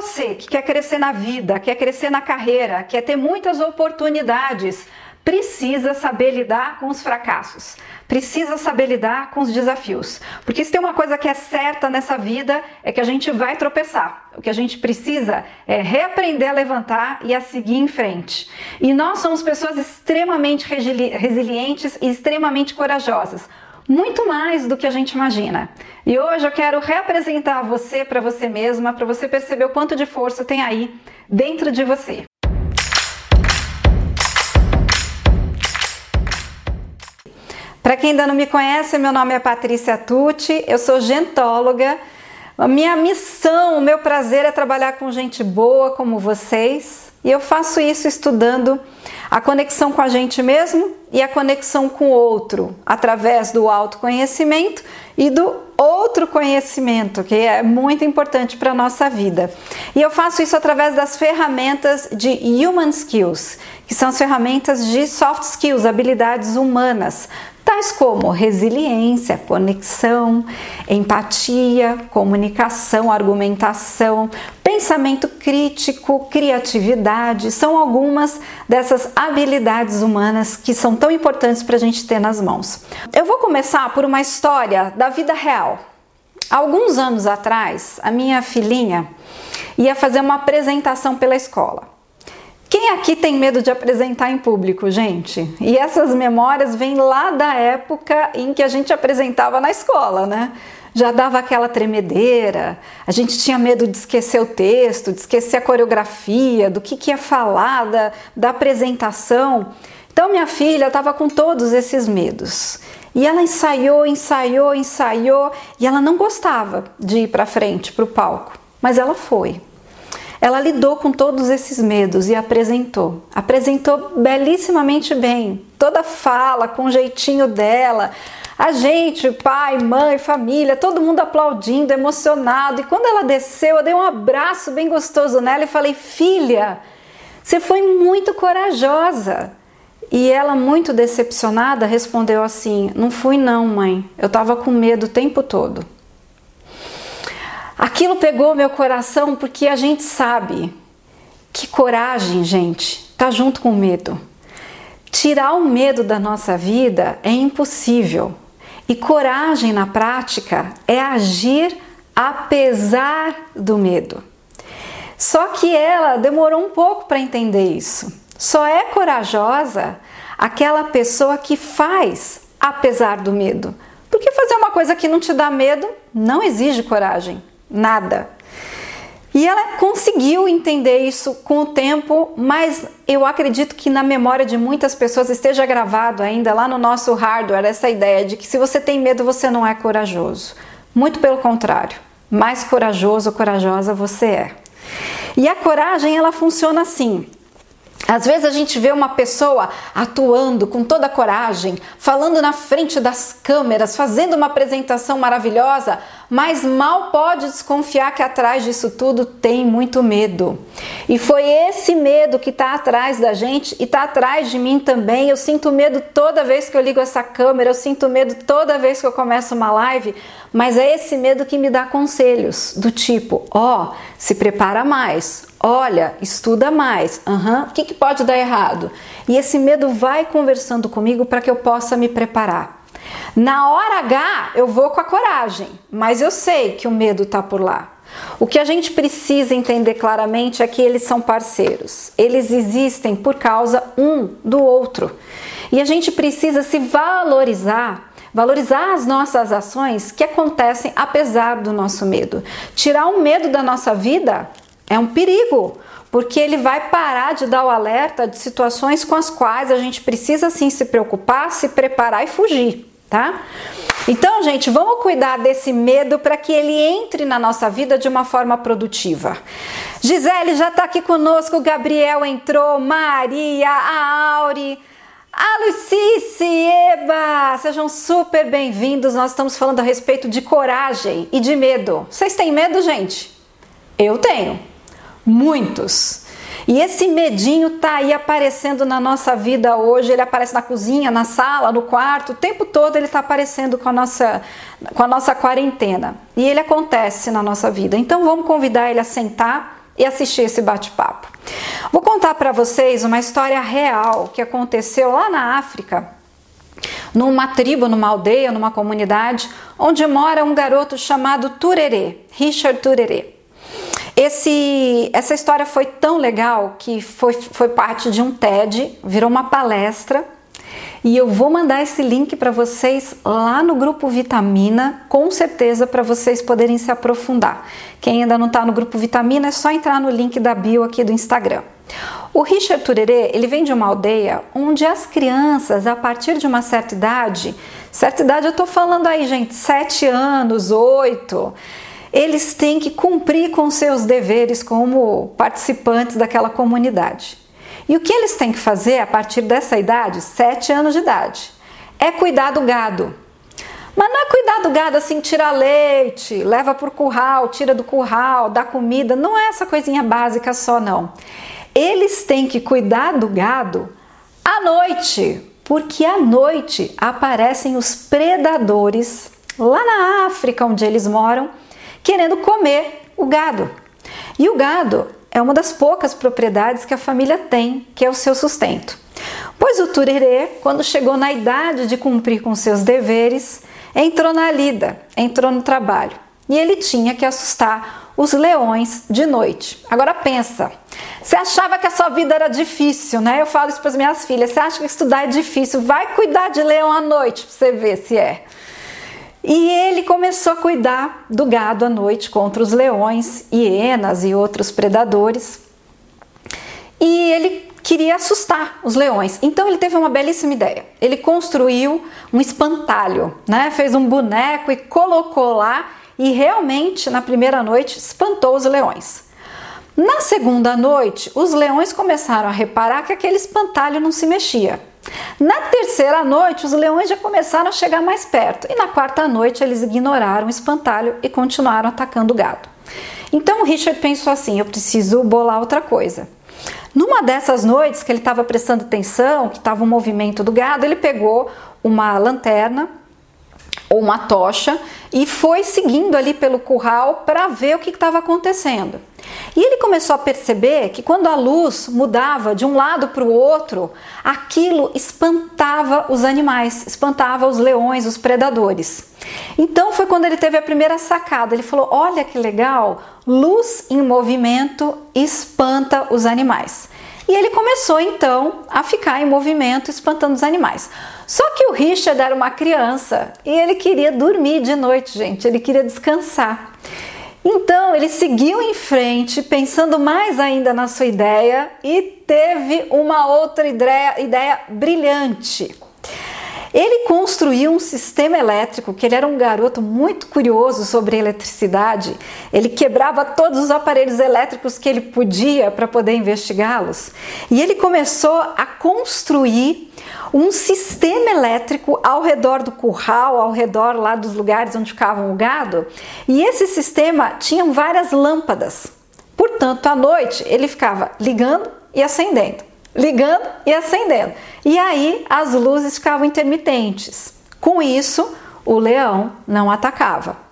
você que quer crescer na vida, quer crescer na carreira, quer ter muitas oportunidades, precisa saber lidar com os fracassos, precisa saber lidar com os desafios. Porque se tem uma coisa que é certa nessa vida é que a gente vai tropeçar. O que a gente precisa é reaprender a levantar e a seguir em frente. E nós somos pessoas extremamente resilientes e extremamente corajosas. Muito mais do que a gente imagina. E hoje eu quero reapresentar você para você mesma, para você perceber o quanto de força tem aí dentro de você. Para quem ainda não me conhece, meu nome é Patrícia Tucci, eu sou gentóloga. A minha missão, o meu prazer é trabalhar com gente boa como vocês, e eu faço isso estudando a conexão com a gente mesmo e a conexão com o outro, através do autoconhecimento e do outro conhecimento, que é muito importante para a nossa vida. E eu faço isso através das ferramentas de Human Skills, que são as ferramentas de soft skills, habilidades humanas, tais como resiliência, conexão, empatia, comunicação, argumentação, pensamento crítico, criatividade, são algumas dessas habilidades humanas que são tão importantes para a gente ter nas mãos. Eu vou começar por uma história da vida real. Alguns anos atrás, a minha filhinha ia fazer uma apresentação pela escola. Quem aqui tem medo de apresentar em público, gente? E essas memórias vêm lá da época em que a gente apresentava na escola, né? Já dava aquela tremedeira, a gente tinha medo de esquecer o texto, de esquecer a coreografia, do que, que ia falar, da, da apresentação. Então, minha filha estava com todos esses medos. E ela ensaiou, ensaiou, ensaiou, e ela não gostava de ir para frente, para o palco, mas ela foi. Ela lidou com todos esses medos e apresentou. Apresentou belíssimamente bem, toda fala, com o jeitinho dela. A gente, pai, mãe, família, todo mundo aplaudindo, emocionado. E quando ela desceu, eu dei um abraço bem gostoso nela e falei: Filha, você foi muito corajosa. E ela, muito decepcionada, respondeu assim: Não fui, não, mãe. Eu estava com medo o tempo todo. Aquilo pegou meu coração porque a gente sabe que coragem, gente, tá junto com medo. Tirar o medo da nossa vida é impossível. E coragem na prática é agir apesar do medo. Só que ela demorou um pouco para entender isso. Só é corajosa aquela pessoa que faz apesar do medo. Porque fazer uma coisa que não te dá medo não exige coragem nada. E ela conseguiu entender isso com o tempo, mas eu acredito que na memória de muitas pessoas esteja gravado ainda lá no nosso hardware essa ideia de que se você tem medo, você não é corajoso. Muito pelo contrário, mais corajoso ou corajosa você é. E a coragem, ela funciona assim. Às vezes a gente vê uma pessoa atuando com toda a coragem, falando na frente das câmeras, fazendo uma apresentação maravilhosa, mas mal pode desconfiar que atrás disso tudo tem muito medo. E foi esse medo que está atrás da gente e está atrás de mim também. Eu sinto medo toda vez que eu ligo essa câmera, eu sinto medo toda vez que eu começo uma live, mas é esse medo que me dá conselhos do tipo: ó, oh, se prepara mais, Olha, estuda mais. Uhum. O que, que pode dar errado? E esse medo vai conversando comigo para que eu possa me preparar. Na hora H, eu vou com a coragem, mas eu sei que o medo está por lá. O que a gente precisa entender claramente é que eles são parceiros. Eles existem por causa um do outro. E a gente precisa se valorizar valorizar as nossas ações que acontecem apesar do nosso medo. Tirar o medo da nossa vida é um perigo, porque ele vai parar de dar o alerta de situações com as quais a gente precisa sim se preocupar, se preparar e fugir, tá? Então, gente, vamos cuidar desse medo para que ele entre na nossa vida de uma forma produtiva. Gisele já está aqui conosco, Gabriel entrou, Maria, a Auri. A Lucice, Eba! Sejam super bem-vindos. Nós estamos falando a respeito de coragem e de medo. Vocês têm medo, gente? Eu tenho muitos. E esse medinho tá aí aparecendo na nossa vida hoje, ele aparece na cozinha, na sala, no quarto, o tempo todo ele está aparecendo com a nossa com a nossa quarentena. E ele acontece na nossa vida. Então vamos convidar ele a sentar e assistir esse bate-papo. Vou contar para vocês uma história real que aconteceu lá na África, numa tribo, numa aldeia, numa comunidade, onde mora um garoto chamado Turerê, Richard Turerê. Esse, essa história foi tão legal que foi, foi parte de um TED, virou uma palestra e eu vou mandar esse link para vocês lá no grupo Vitamina, com certeza para vocês poderem se aprofundar. Quem ainda não está no grupo Vitamina é só entrar no link da bio aqui do Instagram. O Richard Turerê, ele vem de uma aldeia onde as crianças, a partir de uma certa idade, certa idade eu estou falando aí, gente, sete anos, oito, eles têm que cumprir com seus deveres como participantes daquela comunidade. E o que eles têm que fazer a partir dessa idade, 7 anos de idade, é cuidar do gado. Mas não é cuidar do gado assim, tirar leite, leva para o curral, tira do curral, dá comida, não é essa coisinha básica só, não. Eles têm que cuidar do gado à noite, porque à noite aparecem os predadores lá na África, onde eles moram, querendo comer o gado. E o gado é uma das poucas propriedades que a família tem, que é o seu sustento. Pois o Turerê, quando chegou na idade de cumprir com seus deveres, entrou na lida, entrou no trabalho. E ele tinha que assustar os leões de noite. Agora pensa, você achava que a sua vida era difícil, né? Eu falo isso para as minhas filhas. Você acha que estudar é difícil? Vai cuidar de leão à noite para você ver se é. E ele começou a cuidar do gado à noite contra os leões, hienas e outros predadores. E ele queria assustar os leões. Então ele teve uma belíssima ideia. Ele construiu um espantalho, né? Fez um boneco e colocou lá e realmente na primeira noite espantou os leões. Na segunda noite, os leões começaram a reparar que aquele espantalho não se mexia. Na terceira noite, os leões já começaram a chegar mais perto, e na quarta noite eles ignoraram o espantalho e continuaram atacando o gado. Então Richard pensou assim: eu preciso bolar outra coisa. Numa dessas noites que ele estava prestando atenção, que estava o movimento do gado, ele pegou uma lanterna ou uma tocha e foi seguindo ali pelo curral para ver o que estava acontecendo. E ele começou a perceber que quando a luz mudava de um lado para o outro, aquilo espantava os animais, espantava os leões, os predadores. Então foi quando ele teve a primeira sacada. Ele falou: Olha que legal, luz em movimento espanta os animais. E ele começou então a ficar em movimento, espantando os animais. Só que o Richard era uma criança e ele queria dormir de noite, gente, ele queria descansar. Então ele seguiu em frente, pensando mais ainda na sua ideia e teve uma outra ideia, ideia brilhante. Ele construiu um sistema elétrico, que ele era um garoto muito curioso sobre eletricidade. Ele quebrava todos os aparelhos elétricos que ele podia para poder investigá-los. E ele começou a construir um sistema elétrico ao redor do curral, ao redor lá dos lugares onde ficavam o gado. E esse sistema tinha várias lâmpadas. Portanto, à noite ele ficava ligando e acendendo ligando e acendendo. E aí as luzes ficavam intermitentes. Com isso, o leão não atacava.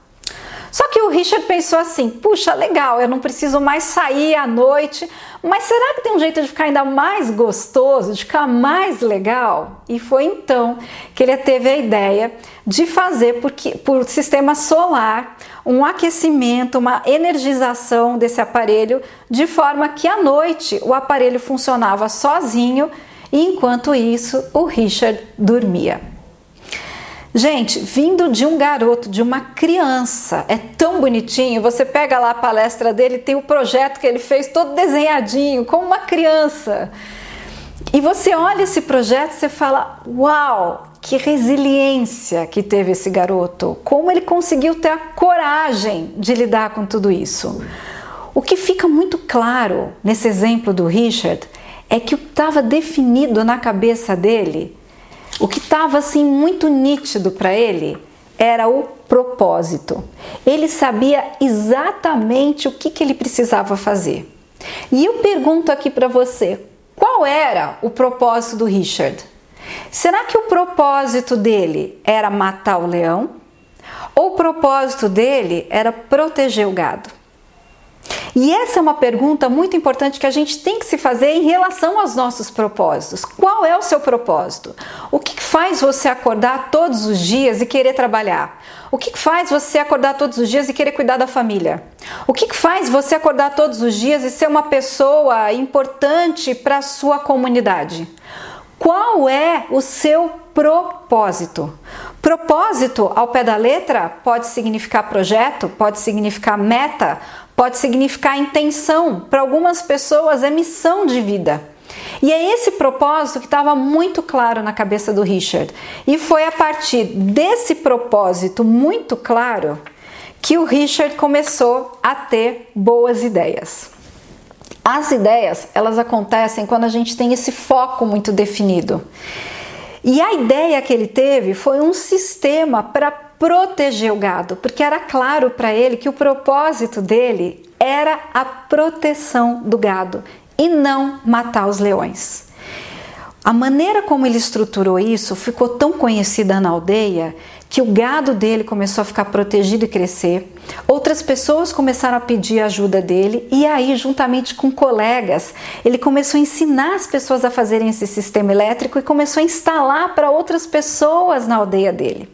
Só que o Richard pensou assim: puxa, legal, eu não preciso mais sair à noite, mas será que tem um jeito de ficar ainda mais gostoso, de ficar mais legal? E foi então que ele teve a ideia de fazer porque, por sistema solar um aquecimento, uma energização desse aparelho, de forma que à noite o aparelho funcionava sozinho e enquanto isso o Richard dormia. Gente, vindo de um garoto, de uma criança, é tão bonitinho. Você pega lá a palestra dele, tem o projeto que ele fez todo desenhadinho, como uma criança. E você olha esse projeto você fala: Uau, que resiliência que teve esse garoto! Como ele conseguiu ter a coragem de lidar com tudo isso. O que fica muito claro nesse exemplo do Richard é que o que estava definido na cabeça dele o que estava assim muito nítido para ele era o propósito. Ele sabia exatamente o que, que ele precisava fazer. E eu pergunto aqui para você: qual era o propósito do Richard? Será que o propósito dele era matar o leão? Ou o propósito dele era proteger o gado? E essa é uma pergunta muito importante que a gente tem que se fazer em relação aos nossos propósitos. Qual é o seu propósito? O que faz você acordar todos os dias e querer trabalhar? O que faz você acordar todos os dias e querer cuidar da família? O que faz você acordar todos os dias e ser uma pessoa importante para a sua comunidade? Qual é o seu propósito? Propósito, ao pé da letra, pode significar projeto, pode significar meta, pode significar intenção. Para algumas pessoas é missão de vida. E é esse propósito que estava muito claro na cabeça do Richard. E foi a partir desse propósito muito claro que o Richard começou a ter boas ideias. As ideias, elas acontecem quando a gente tem esse foco muito definido. E a ideia que ele teve foi um sistema para proteger o gado, porque era claro para ele que o propósito dele era a proteção do gado e não matar os leões. A maneira como ele estruturou isso ficou tão conhecida na aldeia que o gado dele começou a ficar protegido e crescer. Outras pessoas começaram a pedir ajuda dele e aí, juntamente com colegas, ele começou a ensinar as pessoas a fazerem esse sistema elétrico e começou a instalar para outras pessoas na aldeia dele.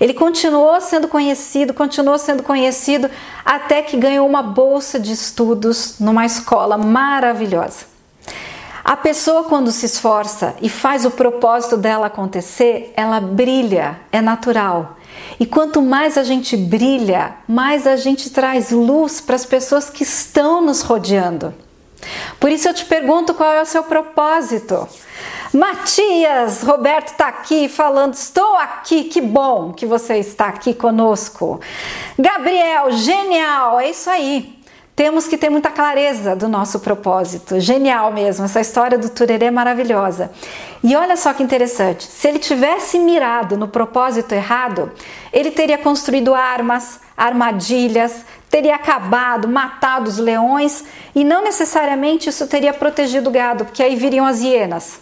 Ele continuou sendo conhecido, continuou sendo conhecido até que ganhou uma bolsa de estudos numa escola maravilhosa. A pessoa, quando se esforça e faz o propósito dela acontecer, ela brilha, é natural. E quanto mais a gente brilha, mais a gente traz luz para as pessoas que estão nos rodeando. Por isso eu te pergunto qual é o seu propósito. Matias, Roberto está aqui falando, estou aqui, que bom que você está aqui conosco. Gabriel, genial, é isso aí temos que ter muita clareza do nosso propósito. Genial mesmo, essa história do Turerê é maravilhosa. E olha só que interessante: se ele tivesse mirado no propósito errado, ele teria construído armas, armadilhas, teria acabado, matado os leões e não necessariamente isso teria protegido o gado, porque aí viriam as hienas,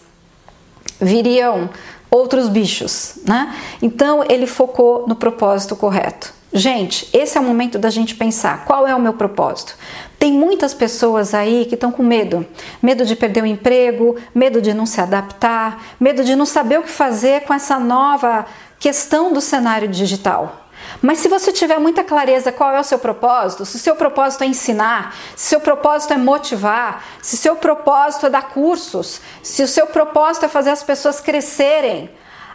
viriam outros bichos, né? Então ele focou no propósito correto. Gente, esse é o momento da gente pensar qual é o meu propósito. Tem muitas pessoas aí que estão com medo, medo de perder o emprego, medo de não se adaptar, medo de não saber o que fazer com essa nova questão do cenário digital. Mas se você tiver muita clareza qual é o seu propósito, se o seu propósito é ensinar, se o seu propósito é motivar, se o seu propósito é dar cursos, se o seu propósito é fazer as pessoas crescerem,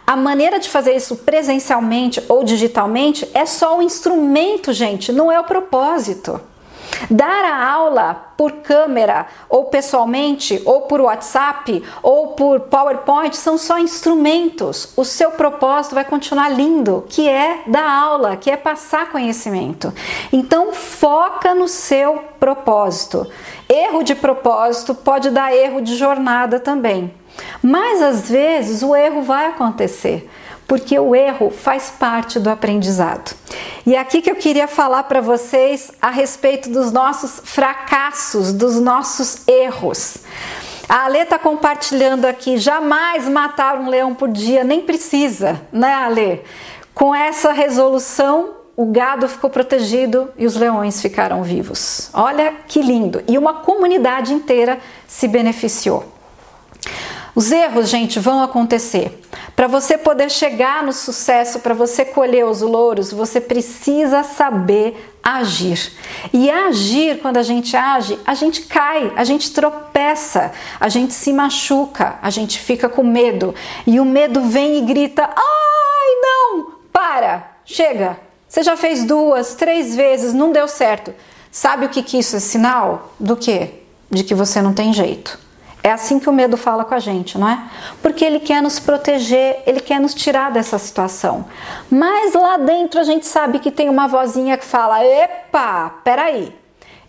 a maneira de fazer isso presencialmente ou digitalmente é só o instrumento, gente, não é o propósito. Dar a aula por câmera, ou pessoalmente, ou por WhatsApp, ou por PowerPoint são só instrumentos. O seu propósito vai continuar lindo, que é dar aula, que é passar conhecimento. Então foca no seu propósito. Erro de propósito pode dar erro de jornada também. Mas às vezes o erro vai acontecer, porque o erro faz parte do aprendizado. E aqui que eu queria falar para vocês a respeito dos nossos fracassos, dos nossos erros. A Ale está compartilhando aqui, jamais matar um leão por dia, nem precisa, né, Ale? Com essa resolução, o gado ficou protegido e os leões ficaram vivos. Olha que lindo! E uma comunidade inteira se beneficiou. Os erros, gente, vão acontecer. Para você poder chegar no sucesso, para você colher os louros, você precisa saber agir. E agir, quando a gente age, a gente cai, a gente tropeça, a gente se machuca, a gente fica com medo. E o medo vem e grita: ai, não, para, chega. Você já fez duas, três vezes, não deu certo. Sabe o que, que isso é sinal? Do quê? De que você não tem jeito. É assim que o medo fala com a gente, não é? Porque ele quer nos proteger, ele quer nos tirar dessa situação. Mas lá dentro a gente sabe que tem uma vozinha que fala: epa, peraí,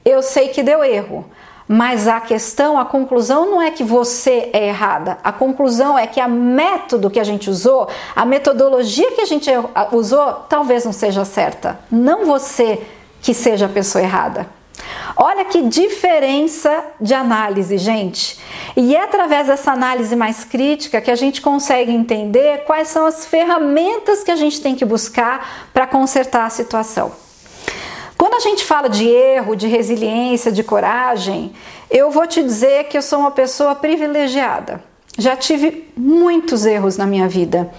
eu sei que deu erro. Mas a questão, a conclusão não é que você é errada. A conclusão é que a método que a gente usou, a metodologia que a gente usou, talvez não seja certa. Não você que seja a pessoa errada. Olha que diferença de análise, gente. E é através dessa análise mais crítica que a gente consegue entender quais são as ferramentas que a gente tem que buscar para consertar a situação. Quando a gente fala de erro, de resiliência, de coragem, eu vou te dizer que eu sou uma pessoa privilegiada. Já tive muitos erros na minha vida,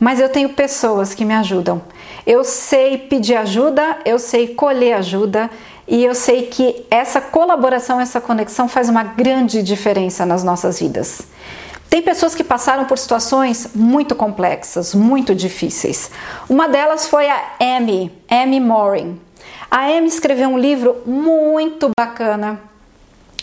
mas eu tenho pessoas que me ajudam. Eu sei pedir ajuda, eu sei colher ajuda e eu sei que essa colaboração, essa conexão faz uma grande diferença nas nossas vidas. Tem pessoas que passaram por situações muito complexas, muito difíceis. Uma delas foi a Amy, Amy Morin. A Amy escreveu um livro muito bacana.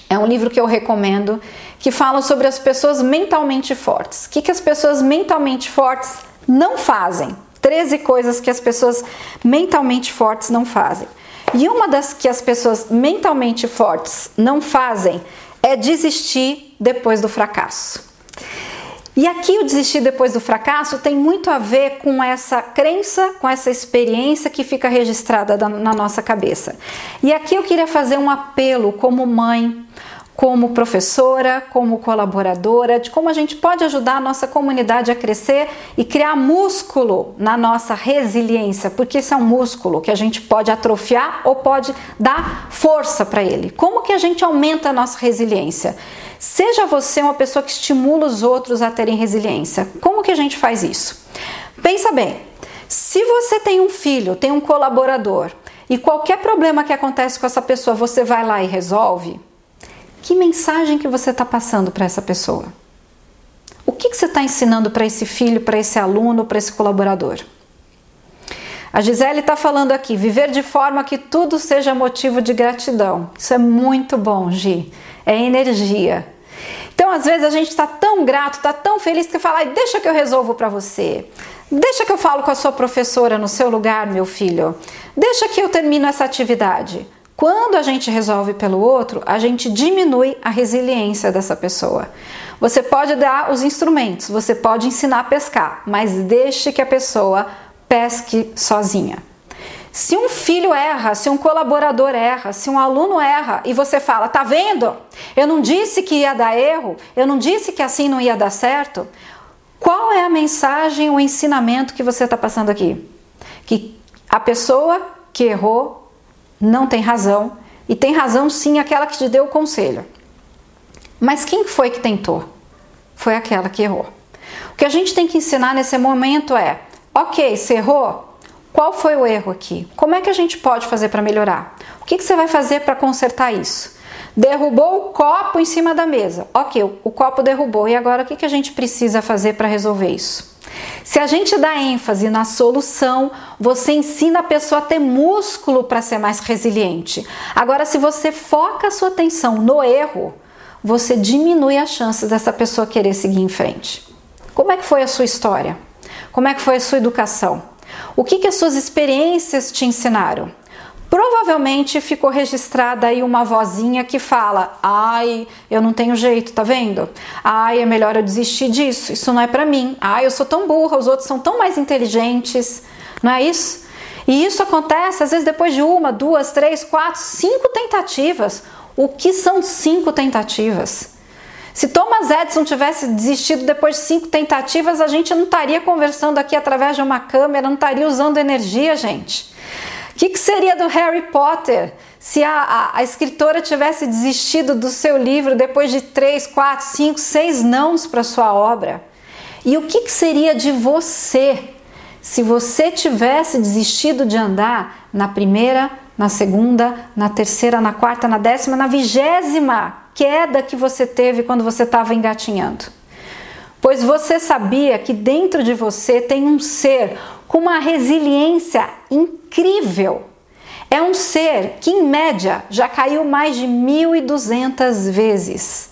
É um livro que eu recomendo, que fala sobre as pessoas mentalmente fortes. O que, que as pessoas mentalmente fortes não fazem? 13 coisas que as pessoas mentalmente fortes não fazem. E uma das que as pessoas mentalmente fortes não fazem é desistir depois do fracasso. E aqui o desistir depois do fracasso tem muito a ver com essa crença, com essa experiência que fica registrada na nossa cabeça. E aqui eu queria fazer um apelo como mãe, como professora, como colaboradora, de como a gente pode ajudar a nossa comunidade a crescer e criar músculo na nossa resiliência, porque isso é um músculo que a gente pode atrofiar ou pode dar força para ele. Como que a gente aumenta a nossa resiliência? Seja você uma pessoa que estimula os outros a terem resiliência. Como que a gente faz isso? Pensa bem. Se você tem um filho, tem um colaborador, e qualquer problema que acontece com essa pessoa, você vai lá e resolve, que mensagem que você está passando para essa pessoa? O que, que você está ensinando para esse filho, para esse aluno, para esse colaborador? A Gisele está falando aqui, viver de forma que tudo seja motivo de gratidão. Isso é muito bom, Gi. É energia. Então, às vezes, a gente está tão grato, está tão feliz que fala, deixa que eu resolvo para você. Deixa que eu falo com a sua professora no seu lugar, meu filho. Deixa que eu termino essa atividade. Quando a gente resolve pelo outro, a gente diminui a resiliência dessa pessoa. Você pode dar os instrumentos, você pode ensinar a pescar, mas deixe que a pessoa pesque sozinha. Se um filho erra, se um colaborador erra, se um aluno erra e você fala, tá vendo? Eu não disse que ia dar erro, eu não disse que assim não ia dar certo. Qual é a mensagem, o ensinamento que você está passando aqui? Que a pessoa que errou não tem razão e tem razão sim aquela que te deu o conselho. Mas quem foi que tentou? Foi aquela que errou. O que a gente tem que ensinar nesse momento é: ok, você errou? Qual foi o erro aqui? Como é que a gente pode fazer para melhorar? O que, que você vai fazer para consertar isso? Derrubou o copo em cima da mesa. Ok, o copo derrubou. E agora o que, que a gente precisa fazer para resolver isso? Se a gente dá ênfase na solução, você ensina a pessoa a ter músculo para ser mais resiliente. Agora, se você foca a sua atenção no erro, você diminui as chances dessa pessoa querer seguir em frente. Como é que foi a sua história? Como é que foi a sua educação? O que, que as suas experiências te ensinaram? Provavelmente ficou registrada aí uma vozinha que fala: "Ai, eu não tenho jeito, tá vendo? Ai, é melhor eu desistir disso. Isso não é para mim. Ai, eu sou tão burra, os outros são tão mais inteligentes". Não é isso? E isso acontece às vezes depois de uma, duas, três, quatro, cinco tentativas. O que são cinco tentativas? Se Thomas Edison tivesse desistido depois de cinco tentativas, a gente não estaria conversando aqui através de uma câmera, não estaria usando energia, gente que, que seria do Harry Potter se a, a, a, escritora tivesse desistido do seu livro depois de três, quatro, cinco, seis nãos para sua obra? E o que, que seria de você se você tivesse desistido de andar na primeira, na segunda, na terceira, na quarta, na décima, na vigésima queda que você teve quando você estava engatinhando? Pois você sabia que dentro de você tem um ser, com uma resiliência incrível. É um ser que, em média, já caiu mais de 1.200 vezes.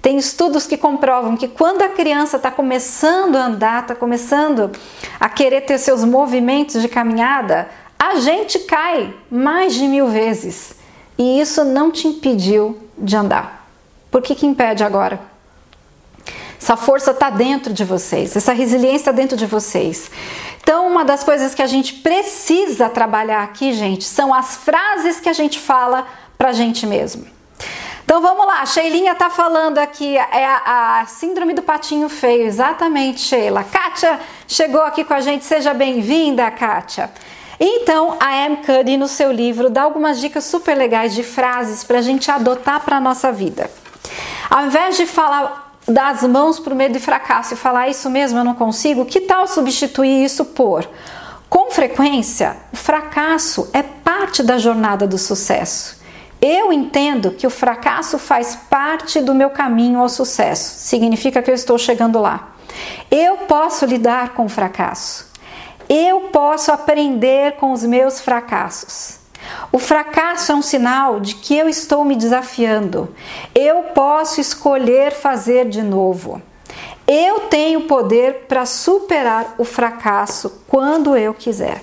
Tem estudos que comprovam que quando a criança está começando a andar, está começando a querer ter seus movimentos de caminhada, a gente cai mais de mil vezes. E isso não te impediu de andar. Por que, que impede agora? Essa força está dentro de vocês, essa resiliência está dentro de vocês. Então, uma das coisas que a gente precisa trabalhar aqui, gente, são as frases que a gente fala pra gente mesmo. Então vamos lá, Sheilinha tá falando aqui, é a, a, síndrome do patinho feio, exatamente, Sheila. Kátia chegou aqui com a gente, seja bem-vinda, Kátia. Então, a Anne Cuddy, no seu livro, dá algumas dicas super legais de frases para a gente adotar para a nossa vida. Ao invés de falar das mãos para o medo e fracasso e falar isso mesmo, eu não consigo, que tal substituir isso por com frequência, o fracasso é parte da jornada do sucesso. Eu entendo que o fracasso faz parte do meu caminho ao sucesso, significa que eu estou chegando lá. Eu posso lidar com o fracasso. Eu posso aprender com os meus fracassos. O fracasso é um sinal de que eu estou me desafiando. Eu posso escolher fazer de novo. Eu tenho poder para superar o fracasso quando eu quiser.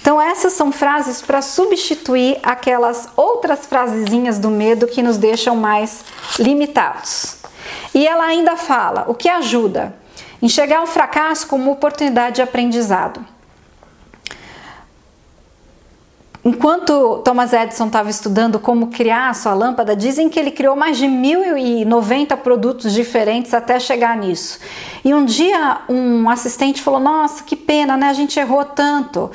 Então, essas são frases para substituir aquelas outras frasezinhas do medo que nos deixam mais limitados. E ela ainda fala o que ajuda enxergar o fracasso como oportunidade de aprendizado. Enquanto Thomas Edison estava estudando como criar a sua lâmpada, dizem que ele criou mais de 1090 produtos diferentes até chegar nisso. E um dia um assistente falou: Nossa, que pena, né? A gente errou tanto.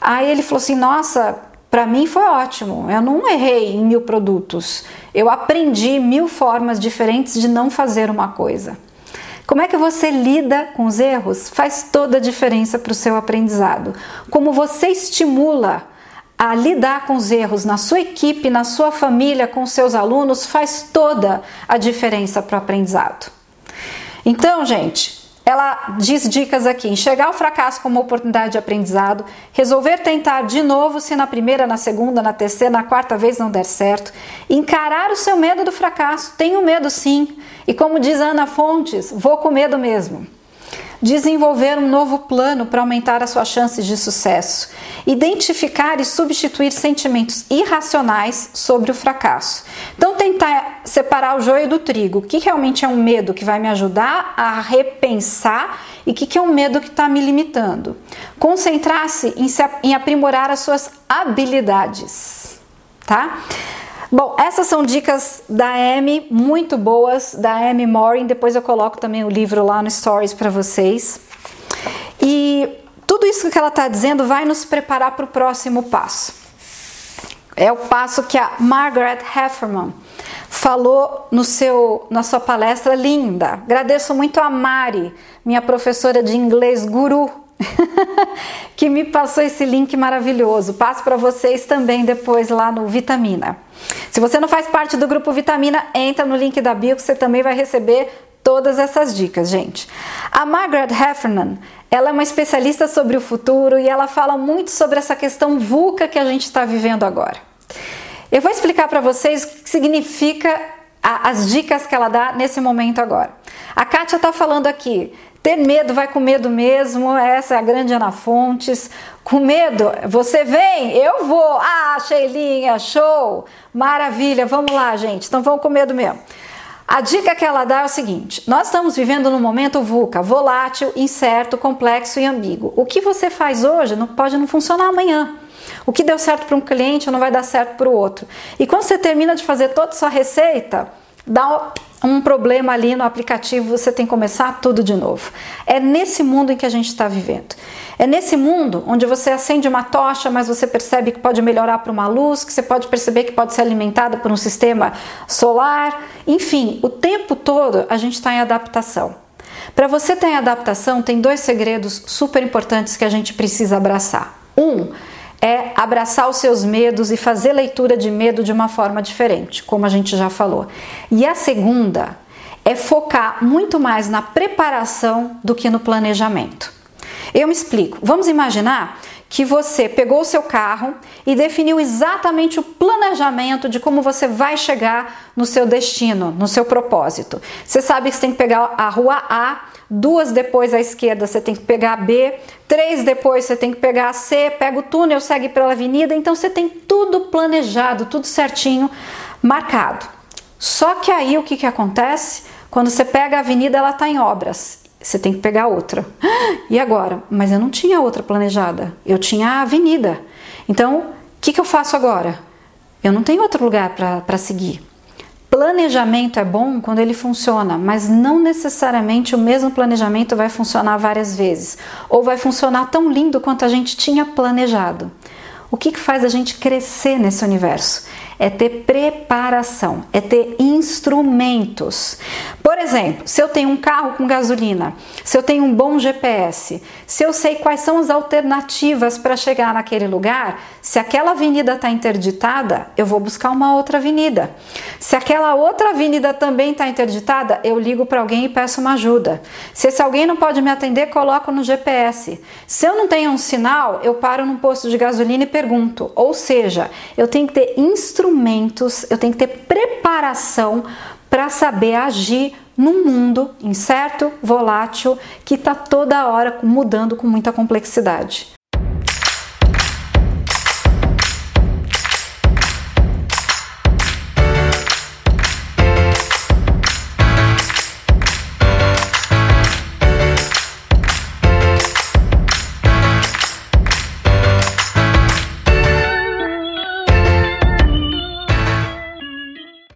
Aí ele falou assim: Nossa, para mim foi ótimo. Eu não errei em mil produtos. Eu aprendi mil formas diferentes de não fazer uma coisa. Como é que você lida com os erros faz toda a diferença para o seu aprendizado. Como você estimula a lidar com os erros na sua equipe, na sua família, com seus alunos, faz toda a diferença para o aprendizado. Então, gente, ela diz dicas aqui: enxergar o fracasso como oportunidade de aprendizado, resolver tentar de novo se na primeira, na segunda, na terceira, na quarta vez não der certo, encarar o seu medo do fracasso. Tenho medo sim, e como diz Ana Fontes, vou com medo mesmo desenvolver um novo plano para aumentar as suas chances de sucesso, identificar e substituir sentimentos irracionais sobre o fracasso. Então, tentar separar o joio do trigo. O que realmente é um medo que vai me ajudar a repensar e o que, que é um medo que está me limitando. Concentrar-se em, em aprimorar as suas habilidades, tá? Bom, essas são dicas da Amy, muito boas, da Amy Morin. Depois eu coloco também o livro lá no Stories para vocês. E tudo isso que ela está dizendo vai nos preparar para o próximo passo. É o passo que a Margaret Hefferman falou no seu, na sua palestra linda. Agradeço muito a Mari, minha professora de inglês guru, que me passou esse link maravilhoso. Passo para vocês também depois lá no Vitamina. Se você não faz parte do grupo Vitamina, entra no link da bio que você também vai receber todas essas dicas, gente. A Margaret Heffernan, ela é uma especialista sobre o futuro e ela fala muito sobre essa questão VUCA que a gente está vivendo agora. Eu vou explicar para vocês o que significa as dicas que ela dá nesse momento agora. A Kátia está falando aqui ter medo, vai com medo mesmo. Essa é a grande Ana Fontes. Com medo, você vem, eu vou. Ah, Sheilinha, show! Maravilha, vamos lá, gente. Então vamos com medo mesmo. A dica que ela dá é o seguinte: nós estamos vivendo num momento VUCA, volátil, incerto, complexo e ambíguo. O que você faz hoje não pode não funcionar amanhã. O que deu certo para um cliente não vai dar certo para o outro. E quando você termina de fazer toda a sua receita, dá um problema ali no aplicativo, você tem que começar tudo de novo. É nesse mundo em que a gente está vivendo. É nesse mundo onde você acende uma tocha, mas você percebe que pode melhorar para uma luz, que você pode perceber que pode ser alimentada por um sistema solar. Enfim, o tempo todo a gente está em adaptação. Para você em adaptação, tem dois segredos super importantes que a gente precisa abraçar. Um, é abraçar os seus medos e fazer leitura de medo de uma forma diferente, como a gente já falou. E a segunda é focar muito mais na preparação do que no planejamento. Eu me explico. Vamos imaginar que você pegou o seu carro e definiu exatamente o planejamento de como você vai chegar no seu destino, no seu propósito. Você sabe que você tem que pegar a rua A, duas depois à esquerda você tem que pegar a B, três depois você tem que pegar a C, pega o túnel, segue pela avenida, então você tem tudo planejado, tudo certinho, marcado. Só que aí o que, que acontece? Quando você pega a avenida, ela está em obras você tem que pegar outra. E agora? Mas eu não tinha outra planejada, eu tinha a avenida. Então, o que, que eu faço agora? Eu não tenho outro lugar para seguir. planejamento é bom quando ele funciona, mas não necessariamente o mesmo planejamento vai funcionar várias vezes ou vai funcionar tão lindo quanto a gente tinha planejado. O que, que faz a gente crescer nesse universo? É ter preparação, é ter instrumentos. Por exemplo, se eu tenho um carro com gasolina, se eu tenho um bom GPS, se eu sei quais são as alternativas para chegar naquele lugar, se aquela avenida está interditada, eu vou buscar uma outra avenida. Se aquela outra avenida também está interditada, eu ligo para alguém e peço uma ajuda. Se esse alguém não pode me atender, coloco no GPS. Se eu não tenho um sinal, eu paro num posto de gasolina e pergunto. Ou seja, eu tenho que ter instrumentos eu tenho que ter preparação para saber agir num mundo incerto, volátil, que está toda hora mudando com muita complexidade.